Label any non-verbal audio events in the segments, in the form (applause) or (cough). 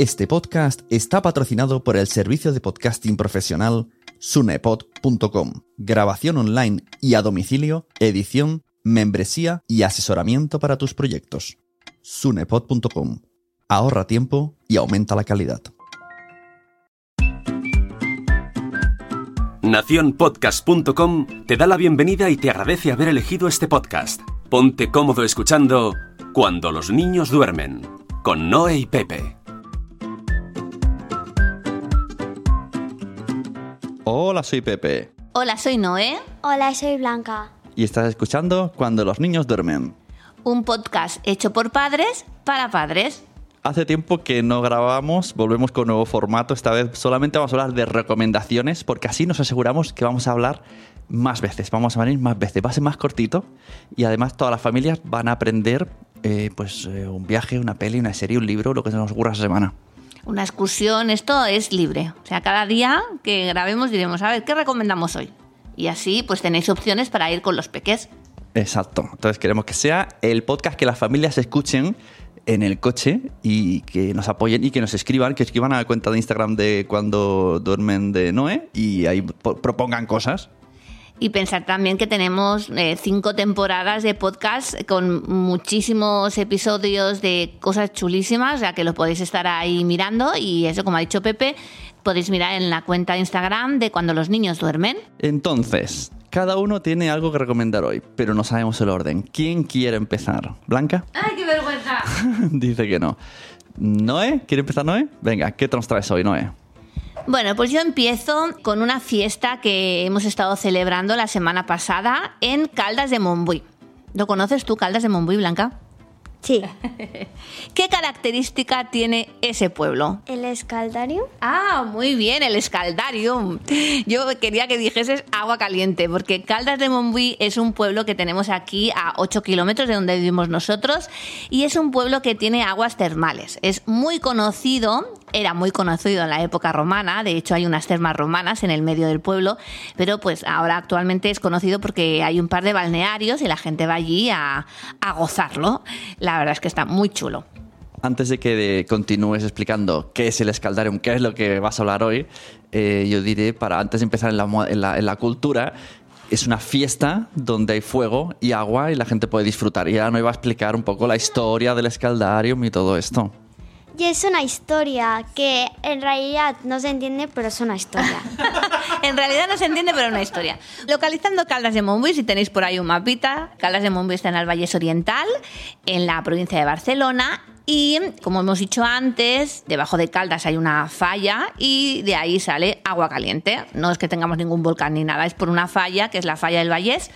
Este podcast está patrocinado por el servicio de podcasting profesional sunepod.com. Grabación online y a domicilio, edición, membresía y asesoramiento para tus proyectos. sunepod.com. Ahorra tiempo y aumenta la calidad. Naciónpodcast.com te da la bienvenida y te agradece haber elegido este podcast. Ponte cómodo escuchando Cuando los niños duermen, con Noé y Pepe. Hola, soy Pepe. Hola, soy Noé, Hola, soy Blanca. Y estás escuchando Cuando los niños duermen. un podcast hecho por padres para padres. Hace tiempo que no grabamos, volvemos con nuevo formato. Esta vez solamente vamos a hablar de recomendaciones, porque así nos aseguramos que vamos a hablar más veces. Vamos a venir más veces. Va a ser más cortito y además todas las familias van a aprender eh, pues eh, un viaje, una peli, una serie, un libro, lo que se nos ocurra esa semana. Una excursión, esto es libre. O sea, cada día que grabemos diremos, a ver, ¿qué recomendamos hoy? Y así pues tenéis opciones para ir con los peques. Exacto. Entonces queremos que sea el podcast que las familias escuchen en el coche y que nos apoyen y que nos escriban, que escriban a la cuenta de Instagram de cuando duermen de Noé y ahí po- propongan cosas. Y pensar también que tenemos eh, cinco temporadas de podcast con muchísimos episodios de cosas chulísimas, o sea que lo podéis estar ahí mirando y eso, como ha dicho Pepe, podéis mirar en la cuenta de Instagram de cuando los niños duermen. Entonces, cada uno tiene algo que recomendar hoy, pero no sabemos el orden. ¿Quién quiere empezar? ¿Blanca? ¡Ay, qué vergüenza! (laughs) Dice que no. ¿Noé? ¿Quiere empezar Noé? Venga, ¿qué nos traes hoy, Noé? Bueno, pues yo empiezo con una fiesta que hemos estado celebrando la semana pasada en Caldas de Montbui. ¿Lo conoces tú, Caldas de Montbui, Blanca? Sí. (laughs) ¿Qué característica tiene ese pueblo? ¿El escaldarium? Ah, muy bien, el escaldarium. Yo quería que dijeses agua caliente, porque Caldas de Montbui es un pueblo que tenemos aquí a 8 kilómetros de donde vivimos nosotros y es un pueblo que tiene aguas termales. Es muy conocido, era muy conocido en la época romana, de hecho hay unas termas romanas en el medio del pueblo, pero pues ahora actualmente es conocido porque hay un par de balnearios y la gente va allí a, a gozarlo. La verdad es que está muy chulo. Antes de que continúes explicando qué es el escaldarium, qué es lo que vas a hablar hoy, eh, yo diré, para antes de empezar en la, cultura, es una fiesta donde hay fuego y agua y la gente puede disfrutar. Y ahora no iba a explicar un poco la historia del escaldarium y todo esto. Y es una historia que en realidad no se entiende, pero es una historia. (laughs) En realidad no se entiende, pero es una historia. Localizando Caldas de Montbui, si tenéis por ahí un mapita, Caldas de Montbui está en el Vallés Oriental, en la provincia de Barcelona. Y como hemos dicho antes, debajo de Caldas hay una falla y de ahí sale agua caliente. No es que tengamos ningún volcán ni nada, es por una falla, que es la falla del Vallés.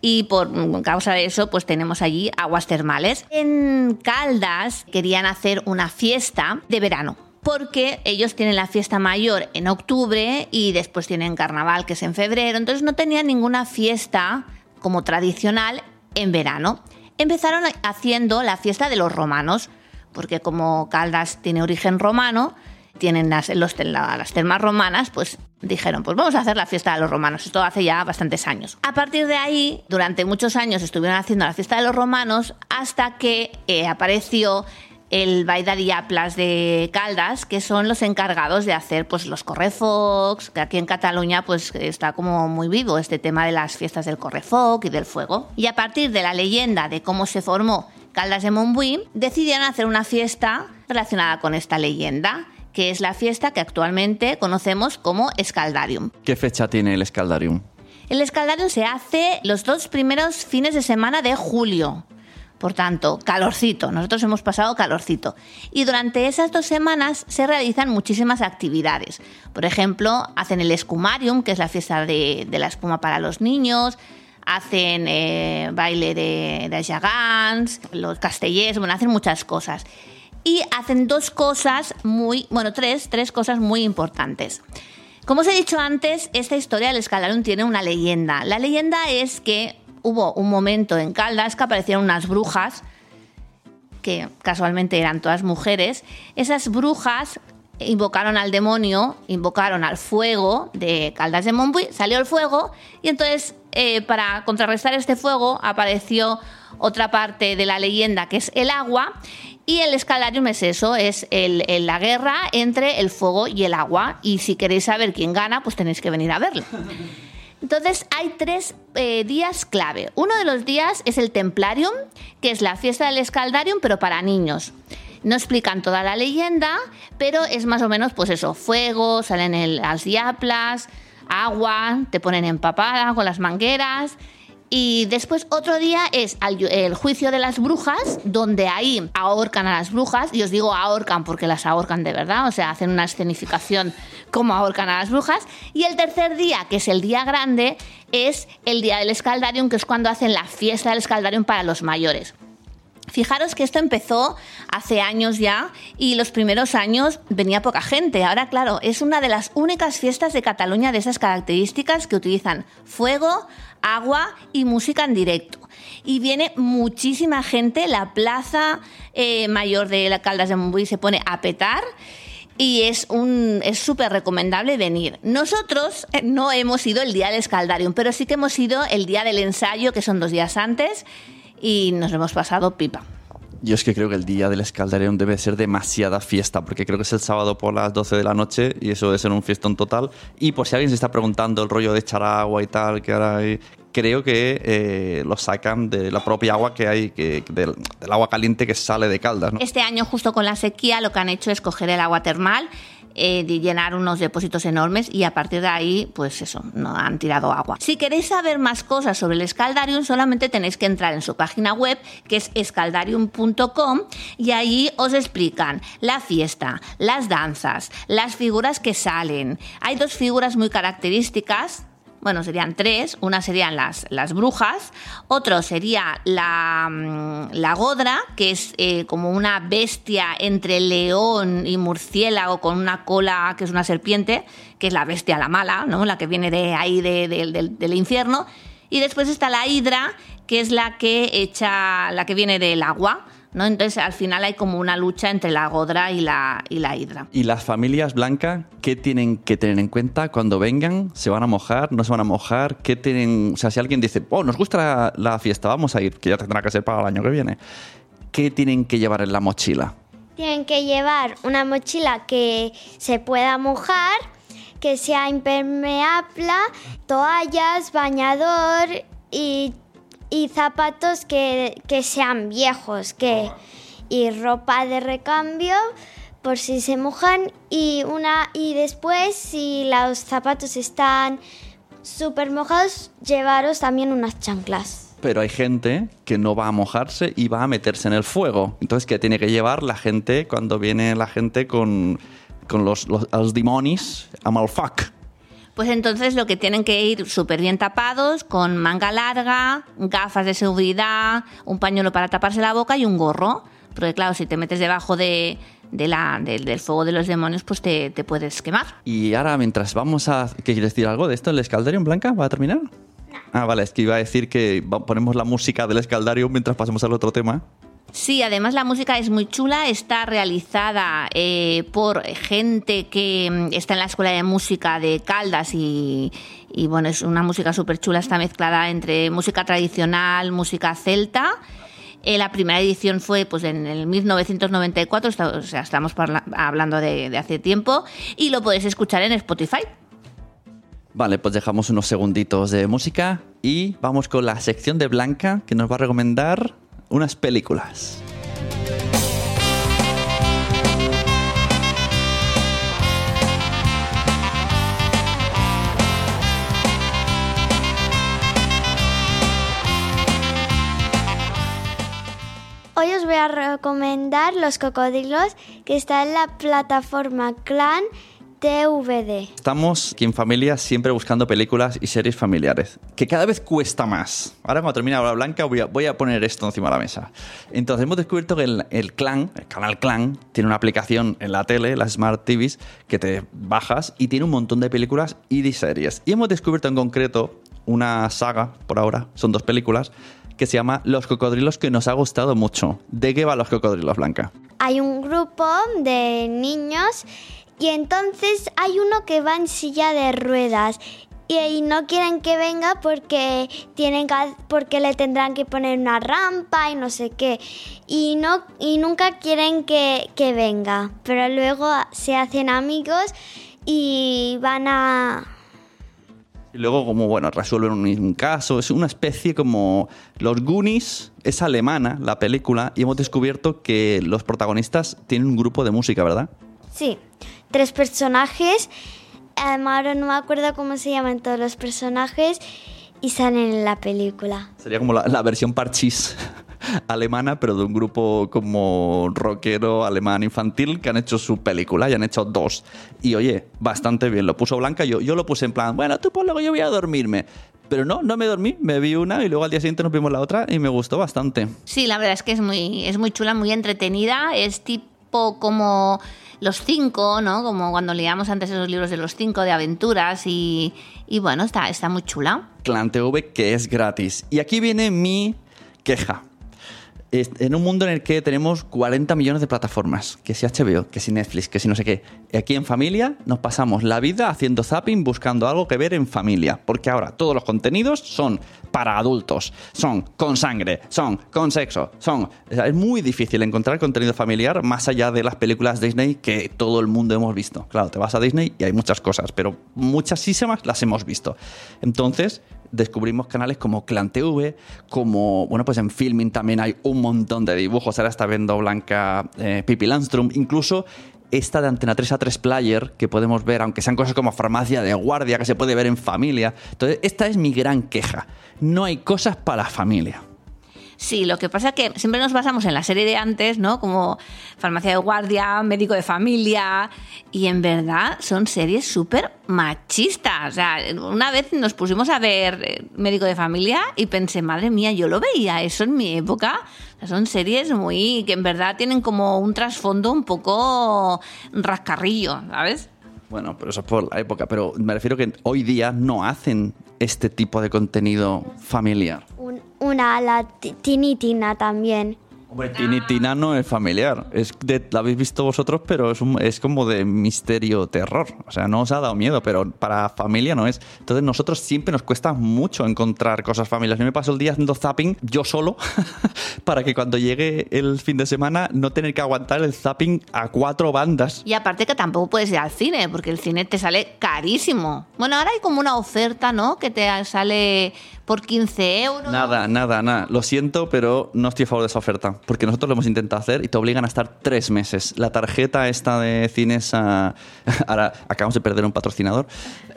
Y por causa de eso, pues tenemos allí aguas termales. En Caldas querían hacer una fiesta de verano porque ellos tienen la fiesta mayor en octubre y después tienen carnaval que es en febrero, entonces no tenían ninguna fiesta como tradicional en verano. Empezaron haciendo la fiesta de los romanos, porque como Caldas tiene origen romano, tienen las, los- la- las termas romanas, pues dijeron, pues vamos a hacer la fiesta de los romanos. Esto hace ya bastantes años. A partir de ahí, durante muchos años estuvieron haciendo la fiesta de los romanos hasta que eh, apareció el Baida Diaplas de Caldas, que son los encargados de hacer pues los correfocs, que aquí en Cataluña pues está como muy vivo este tema de las fiestas del correfoc y del fuego. Y a partir de la leyenda de cómo se formó Caldas de Montbui, decidieron hacer una fiesta relacionada con esta leyenda, que es la fiesta que actualmente conocemos como Escaldarium. ¿Qué fecha tiene el escaldarium? El Escaldarium se hace los dos primeros fines de semana de julio. Por tanto, calorcito. Nosotros hemos pasado calorcito. Y durante esas dos semanas se realizan muchísimas actividades. Por ejemplo, hacen el escumarium, que es la fiesta de, la espuma para los niños. Hacen eh, baile de, de los castellers, bueno, hacen muchas cosas. Y hacen dos cosas muy, bueno, tres, tres cosas muy importantes. Como os he dicho antes, esta historia del Escaldarium tiene una leyenda. La leyenda es que hubo un momento en Caldas que aparecieron unas brujas, que casualmente eran todas mujeres. Esas brujas invocaron al demonio, invocaron al fuego de Caldas de Montbui, salió el fuego y entonces eh, para contrarrestar este fuego apareció otra parte de la leyenda que es el agua Y el escaldarium es eso, es la guerra entre el fuego y el agua. Y si queréis saber quién gana, pues tenéis que venir a verlo. (laughs) Entonces hay tres eh, días clave. Uno de los días es el Templarium, que es la fiesta del Escaldarium, pero para niños. No explican toda la leyenda, pero es más o menos, pues eso, fuego, salen las diaplas, agua, te ponen empapada con las mangueras. Y después otro día es el juicio de las brujas, donde ahí ahorcan a las brujas. Y os digo ahorcan porque las ahorcan de verdad, o sea, hacen una escenificación (laughs) como ahorcan a las brujas. Y el tercer día, que es el día grande, es el día del escaldarium, que es cuando hacen la fiesta del escaldarium para los mayores. Fijaros que esto empezó hace años ya y los primeros años venía poca gente. Ahora, claro, es una de las únicas fiestas de Cataluña de esas características que utilizan fuego, agua y música en directo. Y viene muchísima gente, la plaza eh, mayor de la Caldas de Montbui se pone a petar y es un es súper recomendable venir. Nosotros eh, no hemos ido el día del escaldarium, pero sí que hemos ido el día del ensayo, que son dos días antes, y nos lo hemos pasado pipa. Yo es que creo que el día del escaldarium debe ser demasiada fiesta, porque creo que es el sábado por las 12 de la noche y eso debe ser un fiestón total. Y por si alguien se está preguntando el rollo de echar agua y tal, que ahora hay, creo que eh, lo sacan de la propia agua que hay, que, del, del agua caliente que sale de Caldas. ¿no? Este año, justo con la sequía, lo que han hecho es coger el agua termal, eh, de llenar unos depósitos enormes y a partir de ahí, pues eso, no han tirado agua. Si queréis saber más cosas sobre el escaldarium, solamente tenéis que entrar en su página web, que es escaldarium.com, y ahí os explican la fiesta, las danzas, las figuras que salen. Hay dos figuras muy características bueno, serían tres. Una serían las, las brujas, otro sería la, mm, la godra, que es eh, como una bestia entre león y murciélago con una cola que es una serpiente, que es la bestia, la mala, ¿no? la que viene de ahí de- de- del- del infierno. Y después está la hidra, que es la que echa, la que viene del agua. ¿No? Entonces al final hay como una lucha entre la godra y la, y la hidra. Y las familias blancas, ¿qué tienen que tener en cuenta cuando vengan? ¿Se van a mojar? ¿No se van a mojar? ¿Qué tienen? O sea, si alguien dice, oh, nos gusta la, la fiesta, vamos a ir, que ya tendrá que ser para el año que viene. ¿Qué tienen que llevar en la mochila? Tienen que llevar una mochila que se pueda mojar, que sea impermeable, toallas, bañador y, y zapatos que, que sean viejos, que, y ropa de recambio por si se mojan y una y después si los zapatos están súper mojados llevaros también unas chanclas. Pero hay gente que no va a mojarse y va a meterse en el fuego. Entonces, ¿qué tiene que llevar la gente cuando viene la gente con, con los, los, los demonios a malfac? Pues entonces lo que tienen que ir súper bien tapados, con manga larga, gafas de seguridad, un pañuelo para taparse la boca y un gorro. Porque claro, si te metes debajo de, de la, del- del fuego de los demonios, pues te, te puedes quemar. Y ahora, mientras vamos a... ¿Qué quieres decir algo de esto? ¿El escaldarium blanca va a terminar? Ah, vale, es que iba a decir que ponemos la música del escaldarium mientras pasamos al otro tema. Sí, además la música es muy chula, está realizada eh, por gente que mm, está en la Escuela de Música de Caldas y, bueno, es una música súper chula, está mezclada entre música tradicional, música celta. Eh, la primera edición fue pues en el 1994, está- o sea, estamos hablando de, de hace tiempo, y lo podéis escuchar en Spotify. Vale, pues dejamos unos segunditos de música y vamos con la sección de Blanca que nos va a recomendar unas películas. Hoy os voy a recomendar Los Cocodrilos, que está en la plataforma Clan TVD. Estamos aquí en familia siempre buscando películas y series familiares, que cada vez cuesta más. Ahora cuando termine la blanca voy a, voy a poner esto encima de la mesa. Entonces hemos descubierto que el, el Clan, el canal Clan, tiene una aplicación en la tele, las Smart TVs, que te bajas y tiene un montón de películas y de series. Y hemos descubierto en concreto una saga, por ahora, son dos películas, que se llama Los Cocodrilos, que nos ha gustado mucho. ¿De qué va Los Cocodrilos, Blanca? Hay un grupo de niños y entonces hay uno que va en silla de ruedas y no quieren que venga porque tienen que- porque le tendrán que poner una rampa y no sé qué y no y nunca quieren que, que venga pero luego se hacen amigos y van a Y luego, como, bueno, resuelven un, un caso. Es una especie como. Los Goonies es alemana, la película, y hemos descubierto que los protagonistas tienen un grupo de música, ¿verdad? sí tres personajes Em, ahora no me acuerdo cómo se llaman todos los personajes y salen en la película Sería como la, la versión parchís (laughs) alemana, pero de un grupo como rockero alemán infantil que han hecho su película y han hecho dos. Y oye, bastante bien. Lo puso Blanca, yo, yo lo puse en plan, bueno, tú ponlo que yo voy a dormirme. Pero no, no me dormí, me vi una y luego al día siguiente nos vimos la otra y me gustó bastante. Sí, la verdad es que es muy, es muy chula, muy entretenida. Es tipo como los cinco, ¿no? Como cuando leíamos antes esos libros de los cinco de aventuras y, y bueno, está, está muy chula. Clan TV que es gratis. Y aquí viene mi queja. En un mundo en el que tenemos 40 millones de plataformas, que si HBO, que si Netflix, que si no sé qué, aquí en familia nos pasamos la vida haciendo zapping buscando algo que ver en familia, porque ahora todos los contenidos son para adultos, son con sangre, son con sexo, son... es muy difícil encontrar contenido familiar más allá de las películas Disney que todo el mundo hemos visto. Claro, te vas a Disney y hay muchas cosas, pero muchísimas las hemos visto. Entonces, descubrimos canales como Clan TV, como, bueno, pues en Filming también hay un montón de dibujos. Ahora está viendo Blanca eh, Pippi Landstrom, incluso esta de Antena 3 a 3 Player, que podemos ver, aunque sean cosas como Farmacia de Guardia, que se puede ver en familia. Entonces, esta es mi gran queja. No hay cosas para familia. Sí, lo que pasa es que siempre nos basamos en la serie de antes, ¿no? Como Farmacia de Guardia, Médico de Familia, y en verdad son series súper machistas. O sea, una vez nos pusimos a ver eh, Médico de Familia y pensé, madre mía, yo lo veía eso en mi época. Son series muy que en verdad tienen como un trasfondo un poco rascarrillo, ¿sabes? Bueno, pero eso es por la época. Pero me refiero que hoy día no hacen este tipo de contenido familiar. Un- una la ti- tinitina también Hombre, Tini Tina no es familiar. Es de, la habéis visto vosotros, pero es, un- es como de misterio terror. O sea, no os ha dado miedo, pero para familia no es. Entonces, nosotros siempre nos cuesta mucho encontrar cosas familiares. Yo me paso el día haciendo zapping yo solo (laughs) para que cuando llegue el fin de semana no tener que aguantar el zapping a cuatro bandas. Y aparte que tampoco puedes ir al cine, porque el cine te sale carísimo. Bueno, ahora hay como una oferta, ¿no? Que te sale por 15 euros. Nada, nada, nada. Lo siento, pero no estoy a favor de esa oferta. Porque nosotros lo hemos intentado hacer y te obligan a estar tres meses. La tarjeta esta de cines, ah, (laughs) ahora acabamos de perder un patrocinador.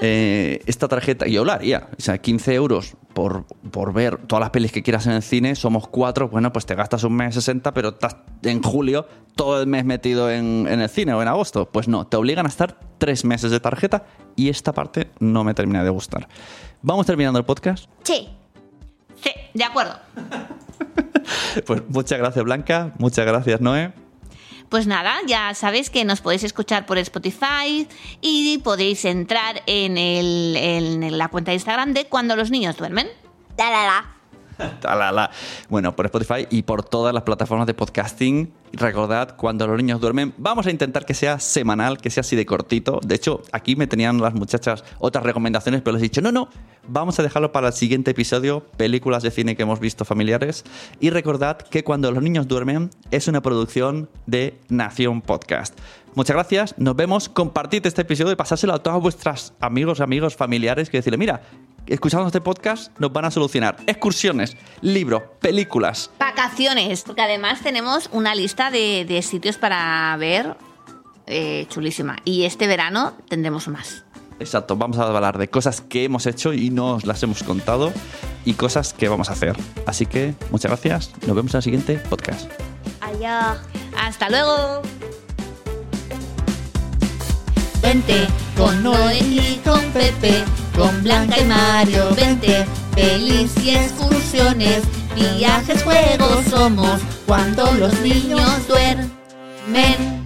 Eh, esta tarjeta, yo lo haría. O sea, 15 euros por, por ver todas las pelis que quieras en el cine. Somos cuatro, bueno, pues te gastas un mes 60, pero estás en julio todo el mes metido en, en el cine o en agosto. Pues no, te obligan a estar tres meses de tarjeta y esta parte no me termina de gustar. Vamos terminando el podcast. sí Sí, de acuerdo. (laughs) Pues muchas gracias Blanca, muchas gracias Noé. Pues nada, ya sabéis que nos podéis escuchar por Spotify y podéis entrar en, el- en la cuenta de Instagram de Cuando los niños duermen. la la la Bueno, por Spotify y por todas las plataformas de podcasting. Recordad, cuando los niños duermen, vamos a intentar que sea semanal, que sea así de cortito. De hecho, aquí me tenían las muchachas otras recomendaciones, pero les he dicho, no, no, vamos a dejarlo para el siguiente episodio, películas de cine que hemos visto familiares. Y recordad que cuando los niños duermen es una producción de Nación Podcast. Muchas gracias, nos vemos, compartid este episodio y pasárselo a todos vuestros amigos, amigos, familiares, que decirle, mira, escuchando este podcast nos van a solucionar excursiones, libros, películas. Vacaciones, porque además tenemos una lista de, de sitios para ver eh, chulísima. Y este verano tendremos más. Exacto, vamos a hablar de cosas que hemos hecho y no os las hemos contado y cosas que vamos a hacer. Así que muchas gracias, nos vemos en el siguiente podcast. adiós ¡Hasta luego! Vente con Noé y con Pepe, con Blanca y Mario, vente, pelis y excursiones, viajes, juegos somos cuando los niños duermen.